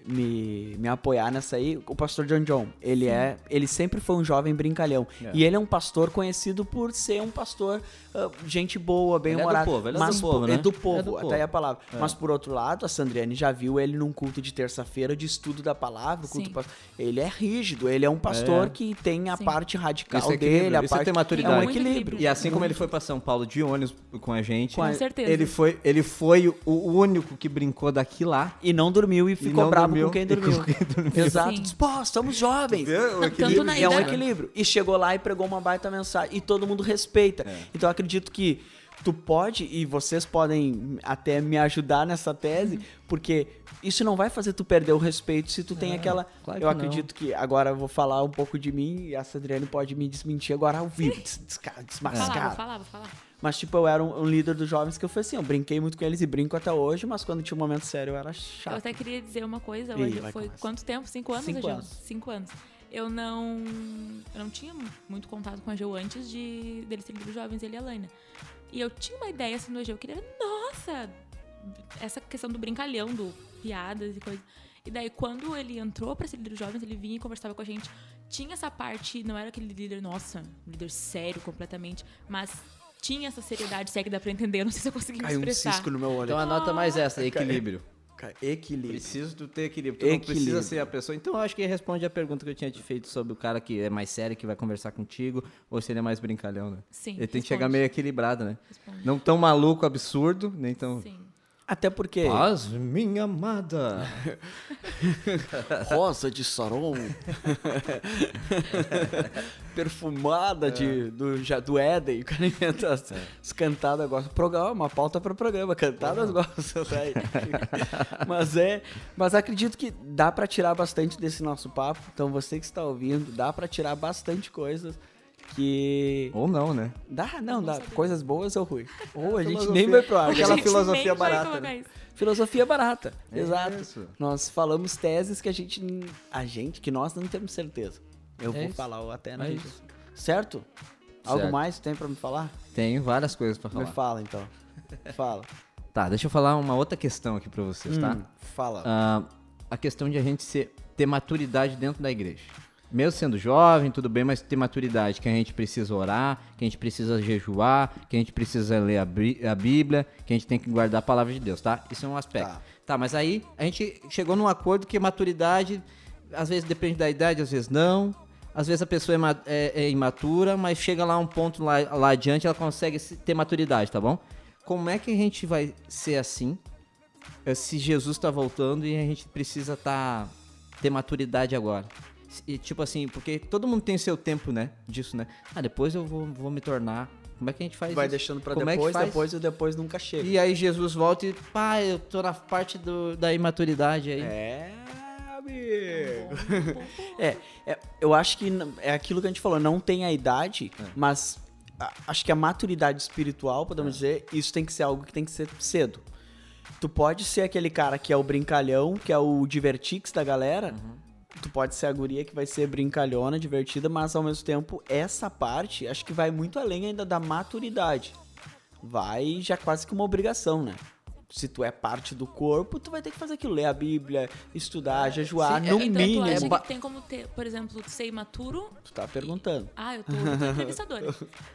me, me apoiar nessa aí, o pastor John John. Ele é, ele sempre foi um jovem brincalhão. É. E ele é um pastor conhecido por ser um pastor ah, gente boa, bem Ele é do humorado. povo, ele é do mas povo, por- né? É do É povo, do até povo. aí a palavra. Mas por outro lado, a Sandriane já viu ele num culto de terça-feira de estudo da palavra, culto ele é rígido, ele é um pastor É. que tem a Sim. parte radical é dele, a isso é parte ter maturidade. É um equilíbrio. equilíbrio. E assim como ele foi pra São Paulo de ônibus com a gente, Com certeza. ele foi, ele foi o- único que brincou daqui lá. E não dormiu e ficou não bravo dormiu, com quem e dormiu. com quem dormiu. Exato. Sim. Diz, Pô, estamos jovens. Não, tanto na E é um equilíbrio. E chegou lá e pregou uma baita mensagem. E todo mundo respeita. É. Então eu acredito que tu pode, e vocês podem até me ajudar nessa tese, porque isso não vai fazer tu perder o respeito se tu tem aquela. Claro eu que não. acredito que agora eu vou falar um pouco de mim e a Adriane pode me desmentir agora ao vivo, des- desca- Vou falar, vou falar, vou falar. Mas, tipo, eu era um, um líder dos jovens que eu fui assim, eu brinquei muito com eles e brinco até hoje, mas quando tinha um momento sério eu era Eu chato. até queria dizer uma coisa, hoje foi quanto tempo? Cinco anos, Cinco anos. Cinco anos. Eu não, eu não tinha muito contato com a Ageu antes de dele ser líder dos jovens, ele e a Laina. E eu tinha uma ideia assim do Ageu, que ele era, nossa, essa questão do brincalhão, do piadas e coisas. E daí, quando ele entrou pra ser líder dos jovens, ele vinha e conversava com a gente. Tinha essa parte, não era aquele líder, nossa, líder sério completamente, mas tinha essa seriedade, se é que dá pra entender, eu não sei se eu consegui me Caiu um expressar. cisco no meu olho. Então anota mais essa, equilíbrio. Cara, equilíbrio. Preciso tu ter equilíbrio. Tu não precisa Equilíbrio. ser a pessoa. Então eu acho que responde a pergunta que eu tinha te feito sobre o cara que é mais sério, que vai conversar contigo, ou se ele é mais brincalhão, né? Sim, Ele tem que responde. chegar meio equilibrado, né? Responde. Não tão maluco, absurdo, nem tão. Sim. Até porque. Paz, minha amada. Rosa de Saron. Perfumada de, do, já, do Éden. O cara inventa as, as cantadas. Gosta. Programa, uma pauta para programa. Cantadas gostam. Né? mas é. Mas acredito que dá para tirar bastante desse nosso papo. Então você que está ouvindo, dá para tirar bastante coisas que. Ou não, né? Dá, não, dá. saber. Coisas boas ou ruins. Ou a gente nem vai pro ar. Aquela filosofia barata, né? Filosofia barata, É exato. isso. Nós falamos teses que a gente, a gente, que nós não temos certeza. Eu É vou isso. falar ou até na É gente. isso. Certo? Algo Certo. mais tem pra me falar? Tenho várias coisas pra Me falar. fala então. Fala. Tá, deixa eu falar uma outra questão aqui pra vocês, tá? Hum, fala. Ah, a questão de a gente ser, ter maturidade dentro da igreja. Mesmo sendo jovem, tudo bem, mas ter maturidade, que a gente precisa orar, que a gente precisa jejuar, que a gente precisa ler a, Bí- a Bíblia, que a gente tem que guardar a palavra de Deus, tá? Isso é um aspecto. Tá. Tá, mas aí a gente chegou num acordo que maturidade às vezes depende da idade, às vezes não. Às vezes a pessoa é, é- é imatura, mas chega lá um ponto lá, lá adiante, ela consegue se- ter maturidade, tá bom? Como é que a gente vai ser assim eh, se Jesus tá voltando e a gente precisa tá, ter maturidade agora? E, tipo assim, porque todo mundo tem seu tempo, né? Disso, né? Ah, depois eu vou, vou me tornar. Como é que a gente faz Vai isso? deixando pra Como é depois, faz? depois e depois nunca chega. E aí Jesus volta e, pá, eu tô na parte do, da imaturidade aí. É, amigo. É, é, eu acho que é aquilo que a gente falou, não tem a idade, É. mas a- acho que a maturidade espiritual, podemos dizer, isso tem que ser algo que tem que ser cedo. Tu pode ser aquele cara que é o brincalhão, que é o divertix da galera. Uhum. Tu pode ser a guria que vai ser brincalhona, divertida, mas ao mesmo tempo, essa parte acho que vai muito além ainda da maturidade. Vai já quase que uma obrigação, né? Se tu é parte do corpo, tu vai ter que fazer aquilo, ler a Bíblia, estudar, jejuar, sim, no então mínimo. tu acha ba- que tem como ter, por exemplo, ser imaturo? Tu tá perguntando. Ah, eu tô, eu tô entrevistadora.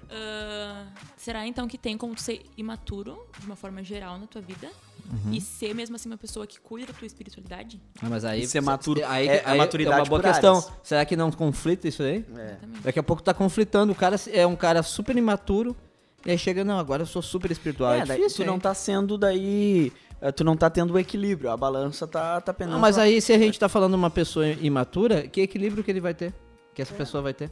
Ah, será então que tem como tu ser imaturo, de uma forma geral, na tua vida? Uhum. E ser mesmo assim uma pessoa que cuida da tua espiritualidade? Ah, mas aí E ser maturo aí, é a maturidade é uma boa questão. áreas. Será que não conflita isso aí? Exatamente. Daqui a pouco tá conflitando. O cara é um cara super imaturo. E aí chega, não, agora eu sou super espiritual. É, É, daí difícil, tu não hein? tá sendo daí. eh, Tu não tá tendo o equilíbrio, a balança tá, tá pendendo. Não, mas pra- aí se a gente tá falando uma pessoa imatura, que equilíbrio que ele vai ter? Que essa pessoa vai ter?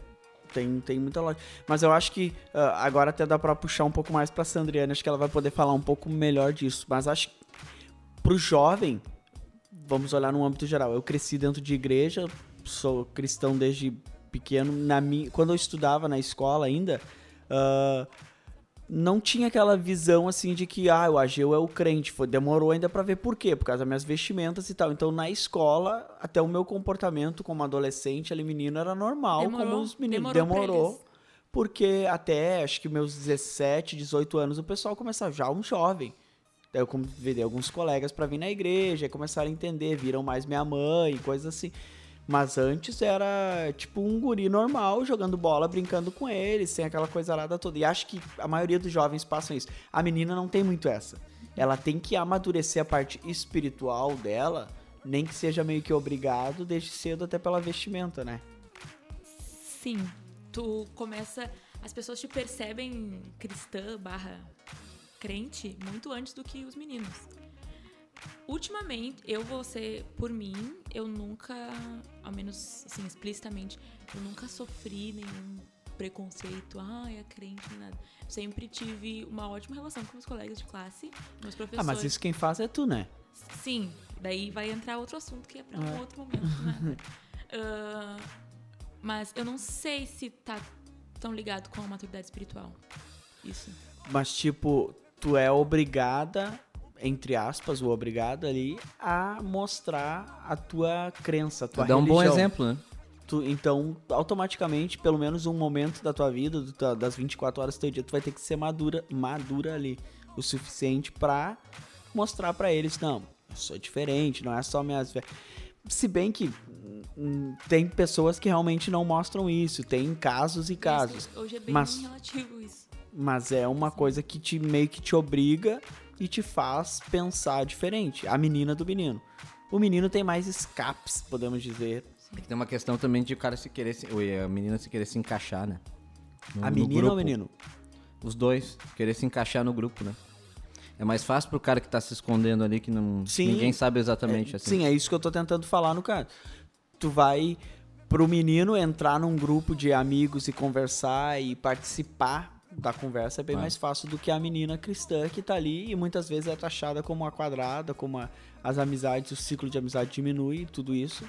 Tem, tem muita lógica. Mas eu acho que ah, agora até dá pra puxar um pouco mais pra Sandriana, acho que ela vai poder falar um pouco melhor disso. Mas acho que pro jovem, vamos olhar num âmbito geral. Eu cresci dentro de igreja, sou cristão desde pequeno. Na minha, quando eu estudava na escola ainda, ah, não tinha aquela visão assim de que ah, o Ageu é o crente. Foi, demorou ainda pra ver por quê, por causa das minhas vestimentas e tal. Então na escola, até o meu comportamento como adolescente, ali menino era normal, como Demorou? os meninos. Demorou Demorou. porque até acho que meus 17, 18 anos o pessoal começava já um jovem. Daí eu convidei alguns colegas pra vir na igreja, e começaram a entender, viram mais minha mãe, coisas assim. Mas antes era tipo um guri normal, jogando bola, brincando com eles, sem aquela coisa arada toda. E acho que a maioria dos jovens passam isso. A menina não tem muito essa. Ela tem que amadurecer a parte espiritual dela, nem que seja meio que obrigado, desde cedo até pela vestimenta, né? Sim. Tu começa. As pessoas te percebem cristã barra crente muito antes do que os meninos. Ultimamente, eu vou ser, por mim, eu nunca, ao menos assim, explicitamente, eu nunca sofri nenhum preconceito, ah, é crente, nada. Sempre tive uma ótima relação com meus colegas de classe, meus Ah, professores. mas isso quem faz é tu, né? Sim, daí vai entrar outro assunto que é pra um outro momento, né? Ah, mas eu não sei se tá tão ligado com a maturidade espiritual. Isso. Mas, tipo, tu é obrigada, entre aspas, o obrigado ali, a mostrar a tua crença, a tua Dá um bom religião. exemplo, né? Tu- então, automaticamente, pelo menos um momento da tua vida, do das 24 horas do teu dia, tu vai ter que ser madura, madura ali, o suficiente pra mostrar pra eles, não, eu sou diferente, não é só minhas... ve-" Se bem que hum, tem pessoas que realmente não mostram isso, tem casos e casos. Hoje é bem Mas- relativo isso. Mas é uma coisa que te meio que te obriga e te faz pensar diferente. A menina do menino. O menino tem mais escapes, podemos dizer. Tem uma questão também de o cara se querer, se, a menina se querer se encaixar, né? No- a menina ou o menino? Os dois, querer se encaixar no grupo, né? É mais fácil pro cara que tá se escondendo ali, que não, Sim. ninguém sabe exatamente É, assim. Sim, é isso que eu tô tentando falar no caso. Tu vai pro menino entrar num grupo de amigos e conversar e participar da conversa é bem Vai. mais fácil do que a menina cristã que tá ali e muitas vezes é taxada como uma quadrada, como a- as amizades, o ciclo de amizade diminui e tudo isso.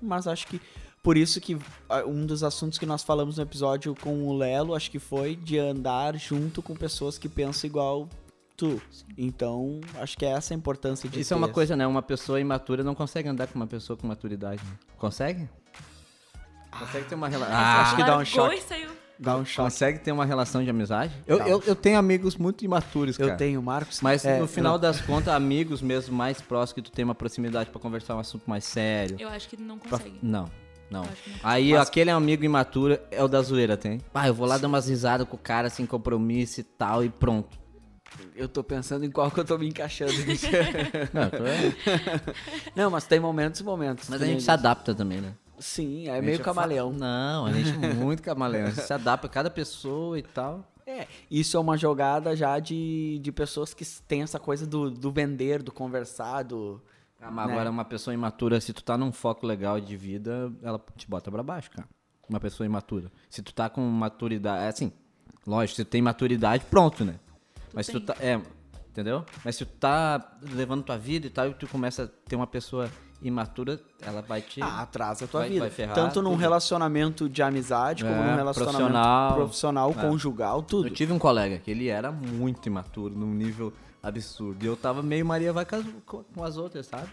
Mas acho que por isso que ah, um dos assuntos que nós falamos no episódio com o Lelo, acho que foi de andar junto com pessoas que pensam igual tu. Então, acho que é essa a importância de Isso é uma ter coisa, né? Uma pessoa imatura não consegue andar com uma pessoa com maturidade. né? Consegue? Consegue ter uma relação. acho que dá um choque. e saiu. Dá um choque. Consegue ter uma relação de amizade? Eu, um eu, eu tenho amigos muito imaturos, cara. Eu tenho, Marcos. Mas É, no final eu- das contas, amigos mesmo mais próximos que tu tem uma proximidade pra conversar um assunto mais sério. Eu acho que não Pra- consegue. Não, não. Não. Aí Mas- aquele amigo imaturo é o da zoeira, tem? Ah, eu vou lá dar umas risadas com o cara sem compromisso e tal e pronto. Eu tô pensando em qual que eu tô me encaixando. Não, tu é- Não, mas tem momentos e momentos. Mas a gente se adapta também, né? Sim, é meio gente camaleão. fa- Não, a gente é muito camaleão. A gente se adapta a cada pessoa e tal. É, isso é uma jogada já de, de pessoas que têm essa coisa do, do vender, do conversar, do... Ah, mas né? agora uma pessoa imatura, se tu tá num foco legal de vida, ela te bota pra baixo, cara. Uma pessoa imatura. Se tu tá com maturidade, é assim, lógico, se tu tem maturidade, pronto, né? Mas se tu tá, é, entendeu? Mas se tu tá levando tua vida e tal, e tu começa a ter uma pessoa imatura, ela vai te... Ah, atrasa a tua Vai- vida. vai ferrar Tanto num tudo. relacionamento de amizade, como É, num relacionamento profissional. profissional, É. conjugal, tudo. Eu tive um colega que ele era muito imaturo, num nível absurdo. E eu tava meio Maria vai com as, outras, sabe?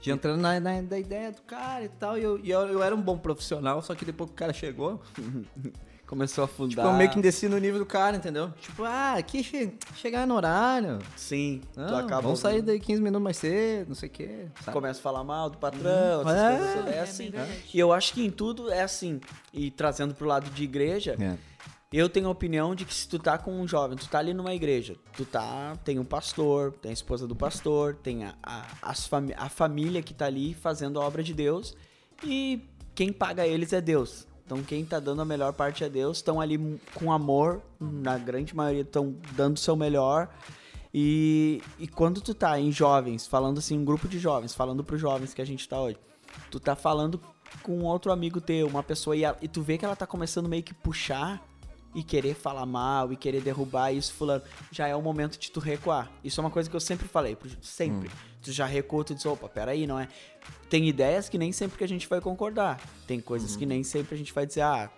De entrando na, na- da ideia do cara e tal. E, eu, e eu, eu era um bom profissional, só que depois que o cara chegou, Começou a afundar. tipo, eu meio que desci no nível do cara, entendeu? Tipo, ah, aqui che chegar no horário. Sim, Não, tu acaba... vamos sair daí 15 minutos mais cedo, não sei o quê. sabe? Começa a falar mal do patrão, essas É. coisas todas. É É, assim. verdade. E eu acho que em tudo é assim. E trazendo pro lado de igreja, É. eu tenho a opinião de que se tu tá com um jovem, tu tá ali numa igreja, tu tá, tem um pastor, tem a esposa do pastor, tem a, a, a família que tá ali fazendo a obra de Deus e quem paga eles é Deus. Então quem tá dando a melhor parte é Deus, estão ali com amor, na grande maioria estão dando o seu melhor. E, e quando tu tá em jovens, falando assim, um grupo de jovens, falando pros jovens que a gente tá hoje, tu tá falando com outro amigo teu, uma pessoa, e, a- e tu vê que ela tá começando meio que puxar e querer falar mal e querer derrubar isso, fulano, já é o momento de tu recuar. Isso é uma coisa que eu sempre falei, sempre. Tu já recua, tu diz, opa, peraí, não é? Tem ideias que nem sempre que a gente vai concordar. Tem coisas que nem sempre a gente vai dizer, ah,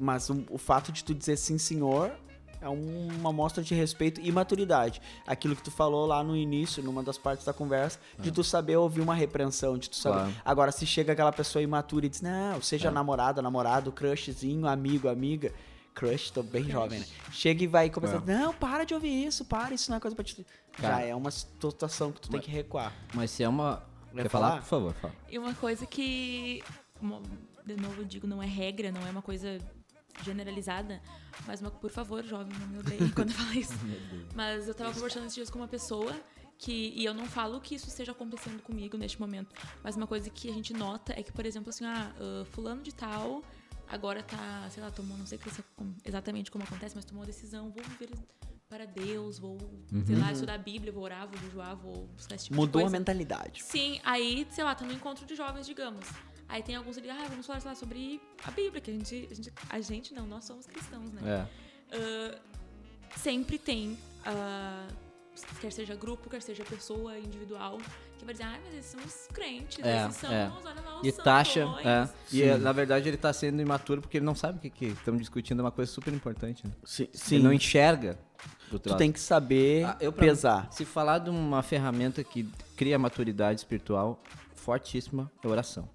mas o, o fato de tu dizer sim, senhor, é um- uma mostra de respeito e maturidade. Aquilo que tu falou lá no início, numa das partes da conversa, de tu saber ouvir uma repreensão, de tu saber. Claro. Agora, se chega aquela pessoa imatura e diz, não, seja namorada, namorado, crushzinho, amigo, amiga. Crush, tô bem jovem, né? Chega e vai começar, não, para de ouvir isso, para, isso não é coisa pra te. Já Cara. é uma situação que tu tem que recuar. Mas se é uma. Quer Quer falar? falar? Por favor, fala. E uma coisa que, mo- de novo eu digo, não é regra, não é uma coisa generalizada, mas uma, por favor, jovem, não me odeie quando eu falo isso. Mas eu tava conversando esses dias com uma pessoa que, e eu não falo que isso esteja acontecendo comigo neste momento, mas uma coisa que a gente nota é que, por exemplo, assim, ah, ah, fulano de tal agora tá, sei lá, tomou, não sei exatamente como acontece, mas tomou a decisão, vou viver para Deus, vou, sei lá, estudar a Bíblia, vou orar, vou jejuar, vou buscar esse tipo de Mudou a mentalidade. Sim, aí, sei lá, tá no encontro de jovens, digamos. Aí tem alguns ali, ah, vamos falar, lá, sobre a Bíblia, que a gente, a gente, a gente não, nós somos cristãos, né? É. Ah, sempre tem, ah, quer seja grupo, quer seja pessoa individual, que vai dizer, ah, mas esses são os crentes, É, esses são, é. os, olha lá, os E taxa, é. E Sim. é, na verdade ele tá sendo imaturo porque ele não sabe o que que estamos discutindo, é uma coisa super importante. Né? Sim, Ele não enxerga Tu tem que saber Ah, eu, pesar. Se falar de uma ferramenta que cria maturidade espiritual fortíssima, é oração.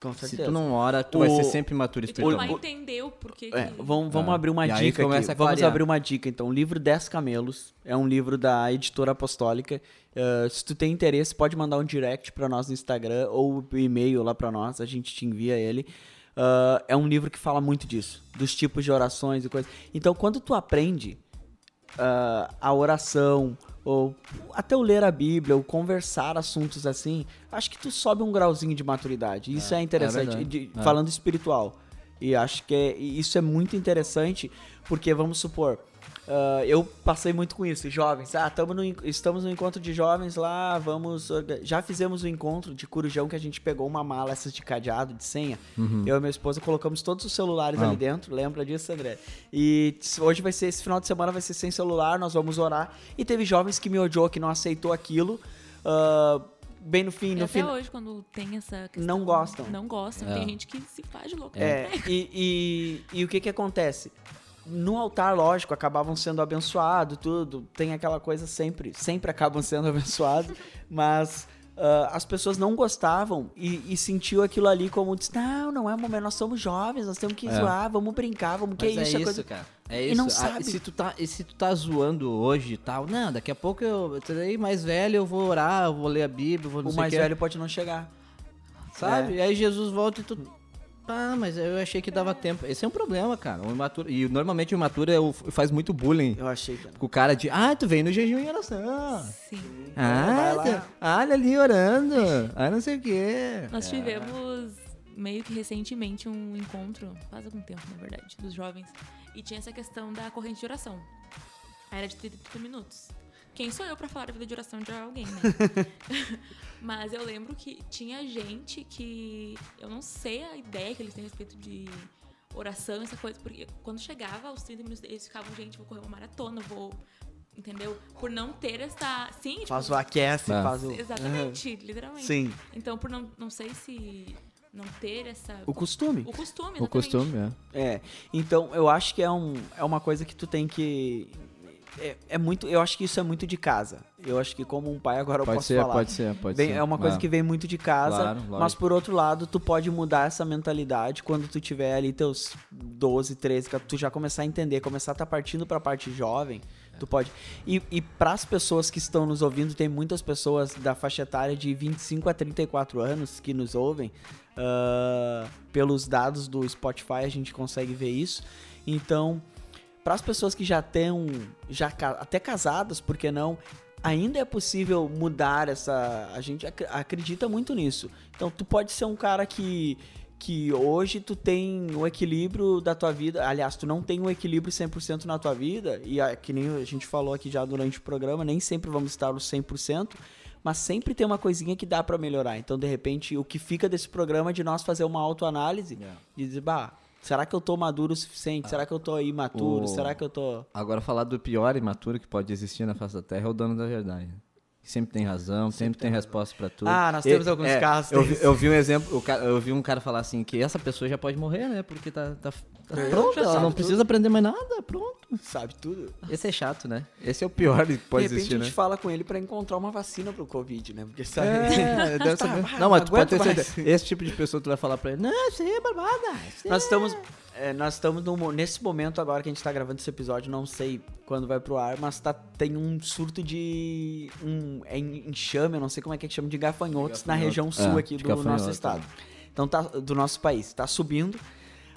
Com Se certeza. tu não ora, tu vai O- ser sempre imaturo E tu vai espiritualmente. entender o porquê É, que... vamos, vamos Ah. abrir uma E dica aqui. a Vamos abrir uma dica, então. O livro 10 Camelos é um livro da editora apostólica. Uh, se tu tem interesse, pode mandar um direct pra nós no Instagram ou um e-mail lá pra nós, a gente te envia ele. Uh, é um livro que fala muito disso, dos tipos de orações e coisas. Então, quando tu aprende uh, a oração, ou até o ler a Bíblia, ou conversar assuntos assim, acho que tu sobe um grauzinho de maturidade. Isso é, interessante, verdade. de- É. falando espiritual. E acho que é- isso é muito interessante, porque vamos supor, ah, eu passei muito com isso, jovens, ah, tamo no estamos no encontro de jovens lá, vamos, já fizemos o encontro de Corujão que a gente pegou uma mala, essas de cadeado, de senha, eu e minha esposa colocamos todos os celulares Ah. ali dentro, lembra disso, André? E hoje vai ser, esse final de semana vai ser sem celular, nós vamos orar, e teve jovens que me odiou, que não aceitou aquilo, ah, bem no fim, E no até fim... hoje, quando tem essa questão... Não gostam. Não gostam. É. Tem gente que se faz de louco. É, e, e, e o que que acontece? No altar, lógico, acabavam sendo abençoados, tudo. Tem aquela coisa sempre, sempre acabam sendo abençoados, mas ah, as pessoas não gostavam e, e sentiu aquilo ali como, diz, não, não é momento, nós somos jovens, nós temos que É. zoar, vamos brincar, vamos, que Mas é isso? é é isso, coisa... cara. É E isso. não Ah, sabe. se, tu tá, e se tu tá zoando hoje e tal, não, daqui a pouco eu, eu terei mais velho, eu vou orar, eu vou ler a Bíblia, vou não O mais o quê, velho pode não chegar. Sabe? E aí Jesus volta e tu. Ah, mas eu achei que dava tempo. Esse é um problema, cara. O imaturo, e normalmente o imaturo é o- faz muito bullying. Eu achei que. Com o cara de, ah, tu veio no jejum e oração. Sim. Ah, olha ali orando. Ah, não sei o quê. Nós tivemos meio que recentemente um encontro, faz algum tempo, na verdade, dos jovens. E tinha essa questão da corrente de oração. Aí Era de 30 30 minutos. Quem sou eu pra falar da vida de oração de alguém, né? Mas eu lembro que tinha gente que. Eu não sei a ideia que eles têm a respeito de oração, essa coisa, porque quando chegava aos 30 minutos, eles ficavam, gente, vou correr uma maratona, vou. Entendeu? Por não ter essa. Sim, tipo, Faz o aquece, Ah. faz o. Exatamente, literalmente. Sim. Então, por não, não sei se não ter essa. O costume. O costume, O exatamente. costume, é. É. Então, eu acho que é, um, é uma coisa que tu tem que. É, é muito. Eu acho que isso é muito de casa. Eu acho que como um pai agora eu Pode posso ser, falar. pode ser, pode Vem- ser. é uma coisa Ah. que vem muito de casa, Claro, mas por outro lado, tu pode mudar essa mentalidade quando tu tiver ali teus 12, 13, que tu já começar a entender, começar a estar partindo pra parte jovem, tu pode. E, e para as pessoas que estão nos ouvindo, tem muitas pessoas da faixa etária de 25 a 34 anos que nos ouvem. ah, pelos dados do Spotify a gente consegue ver isso. Então, para as pessoas que já estão já até casadas, por que não? Ainda é possível mudar essa. A gente ac- acredita muito nisso. Então, tu pode ser um cara que que hoje tu tem o equilíbrio da tua vida. Aliás, tu não tem um equilíbrio 100% na tua vida, e a- que nem a gente falou aqui já durante o programa, nem sempre vamos estar no 100%, mas sempre tem uma coisinha que dá pra melhorar. Então, de repente, o que fica desse programa é de nós fazer uma autoanálise e dizer, bah, será que eu tô maduro o suficiente? Será que eu tô imaturo? O- Será que eu tô. Agora, falar do pior imaturo que pode existir na face da Terra é o dono da verdade. Sempre tem razão, sempre, tem resposta pra tudo. Ah, nós E- temos alguns é, casos Eu eu vi um exemplo, o cara- eu vi um cara falar assim que essa pessoa já pode morrer, né? Porque tá, tá, tá É, pronto, já ela não tudo. precisa aprender mais nada, pronto. Sabe tudo? Esse é chato, né? Esse é o pior que pode de repente existir, a né? gente fala com ele pra encontrar uma vacina pro Covid, né? Porque sabe. É, deve Tá, saber. vai, Não, mas tu pode ter certeza. Esse tipo de pessoa tu vai falar pra ele, não, isso aí é barbada. Nós é-" estamos, é, nós estamos num nesse momento agora que a gente tá gravando esse episódio, não sei quando vai pro ar, mas tá, tem um surto de um é en- enxame, eu não sei como é que chama, de gafanhotos, na Gafanhoto. região sul É, aqui de do nosso estado. Então tá do nosso país, tá subindo.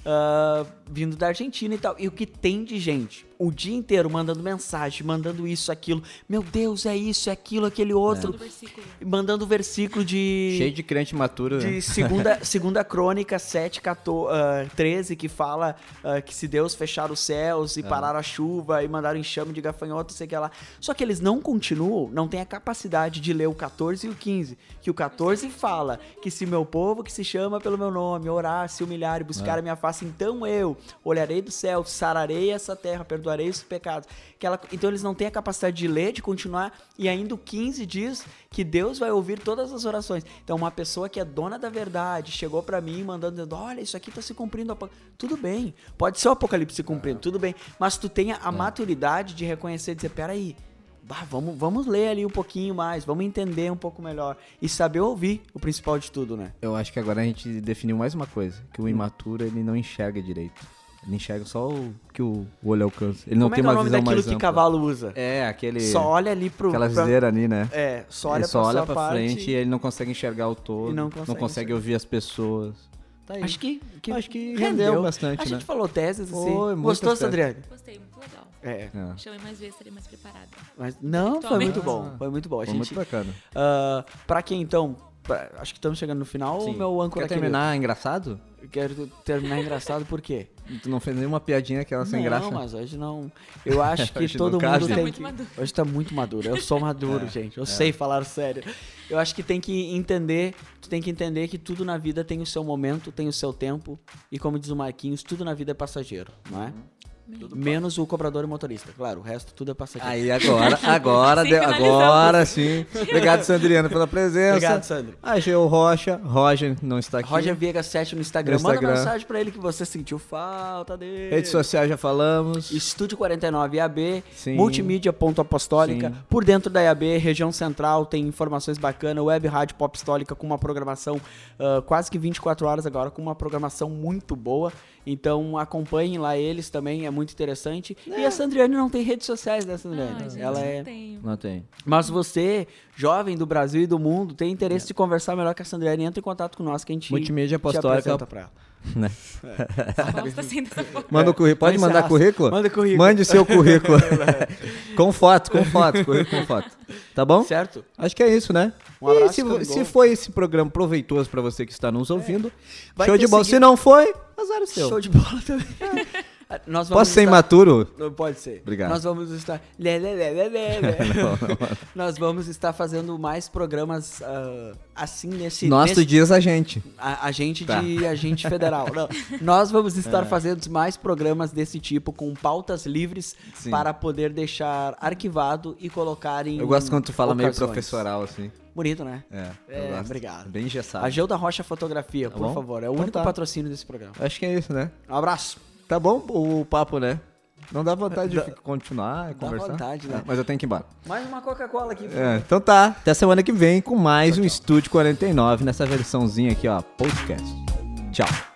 Ah, vindo da Argentina e tal. E o que tem de gente o dia inteiro mandando mensagem, mandando isso, aquilo. Meu Deus, é isso, é aquilo, aquele outro. Versículo. Mandando versículo de. Cheio de crente maturo, né? De segunda, segunda Crônica 7, 14, ah, 13, que fala ah, que se Deus fechar os céus e parar a chuva e mandar o enxame de gafanhoto, sei que lá. Só que eles não continuam, não têm a capacidade de ler o 14 e o 15. Que o 14 fala que se meu povo que se chama pelo meu nome, orar, se humilhar e buscar a minha face, então eu olharei do céu, sararei essa terra, perdoarei os pecados. Que ela- então eles não têm a capacidade de ler, de continuar, e ainda o 15 diz que Deus vai ouvir todas as orações. Então uma pessoa que é dona da verdade chegou pra mim mandando dizendo, olha, isso aqui tá se cumprindo. apo-". Tudo bem, pode ser o apocalipse se cumprindo, tudo bem, mas tu tenha a maturidade de reconhecer, dizer, peraí, bah, vamos, vamos ler ali um pouquinho mais, vamos entender um pouco melhor e saber ouvir o principal de tudo, né? Eu acho que agora a gente definiu mais uma coisa, que o imaturo ele não enxerga direito. Ele enxerga só o que o o olho alcança. Ele não Como é tem que é o uma nome visão daquilo mais que ampla. cavalo usa? É, aquele Só olha ali pro... aquela pra- viseira ali, né? É, só olha ele só pra olha pra parte frente e ele não consegue enxergar o todo, E não não consegue consegue, enxergar. ouvir as pessoas. Tá aí. Acho que, Acho que rendeu bastante, A né? gente falou teses assim. Foi, Gostou. Sandriane? Gostei, muito legal. É. É, Chame mais vezes, estarei mais preparada. Mas não, foi muito bom. Foi muito bom. A foi gente, muito bacana. ah, pra quem então, acho que estamos chegando no final. ou Sim. O meu âncora Quer terminar engraçado? querido? Quero terminar engraçado por quê? Tu não fez nenhuma piadinha aquela sem não, graça? mas hoje não. Eu acho que todo não mundo. Tá tem muito que... maduro. Hoje tá muito maduro. Eu sou maduro, É, gente. Eu sei falar sério. Eu acho que tem que entender, tu tem que entender que tudo na vida tem o seu momento, tem o seu tempo. E como diz o Marquinhos, tudo na vida é passageiro, não é? Menos o cobrador e motorista. Claro, o resto tudo é passageiro. Aí agora, agora, de- agora sim. Obrigado, Sandriano, pela presença. Obrigado, Sandro. Ageu Rocha, Roger não está aqui. Roger Viega 7 no Instagram. No Manda Instagram. mensagem pra ele que você sentiu falta dele. Redes sociais já falamos. Estúdio 49 IAB, multimídia.apostólica. Sim. Por dentro da IAB, região central, tem informações bacanas. Web Rádio Pop Apostólica com uma programação ah, quase que 24 horas agora, com uma programação muito boa. Então acompanhem lá eles também, é muito interessante. E a Sandriane não tem redes sociais, né, Sandriane? Gente, Ela não é. Não tem. Mas você, jovem do Brasil e do mundo, tem interesse de conversar melhor com a Sandriane, entra em contato com nós que a gente Multimídia te Apostólica. apresenta pra ela. Né? Gosta assim forma. Manda o currículo. Pode Vamos mandar currículo? Manda currículo. Mande seu currículo. com foto, com foto, currículo com foto. Tá bom? Certo? Acho que é isso, né? Um abraço, e se, se foi esse programa proveitoso pra você que está nos ouvindo, Vai show de bola. seguido- Se não foi, azar o seu. Show de bola também. Nós vamos Posso ser estar- imaturo? Não pode ser. Obrigado. Nós vamos estar. Lé, lé, lé, lé, lé, lé. Nós vamos estar fazendo mais programas ah, assim nesse. Nosso nesse diz a gente. a, agente Tá. de agente federal. Não, nós vamos estar fazendo mais programas desse tipo com pautas livres Sim. para poder deixar arquivado e colocar em. Eu gosto quando tu fala meio professoral, assim. Bonito, né? É, É, obrigado. Bem engessado. A Geuda Rocha Fotografia, Tá por bom? favor. É o Então único tá. patrocínio desse programa. Acho que é isso, né? Um abraço. Tá bom o papo, né? Não dá vontade Dá- de continuar e dá conversar? vontade, né? É, mas eu tenho que ir embora. Mais uma Coca-Cola aqui. por É, então tá. Até semana que vem com mais um Estúdio 49 nessa versãozinha aqui, ó, podcast. Tchau.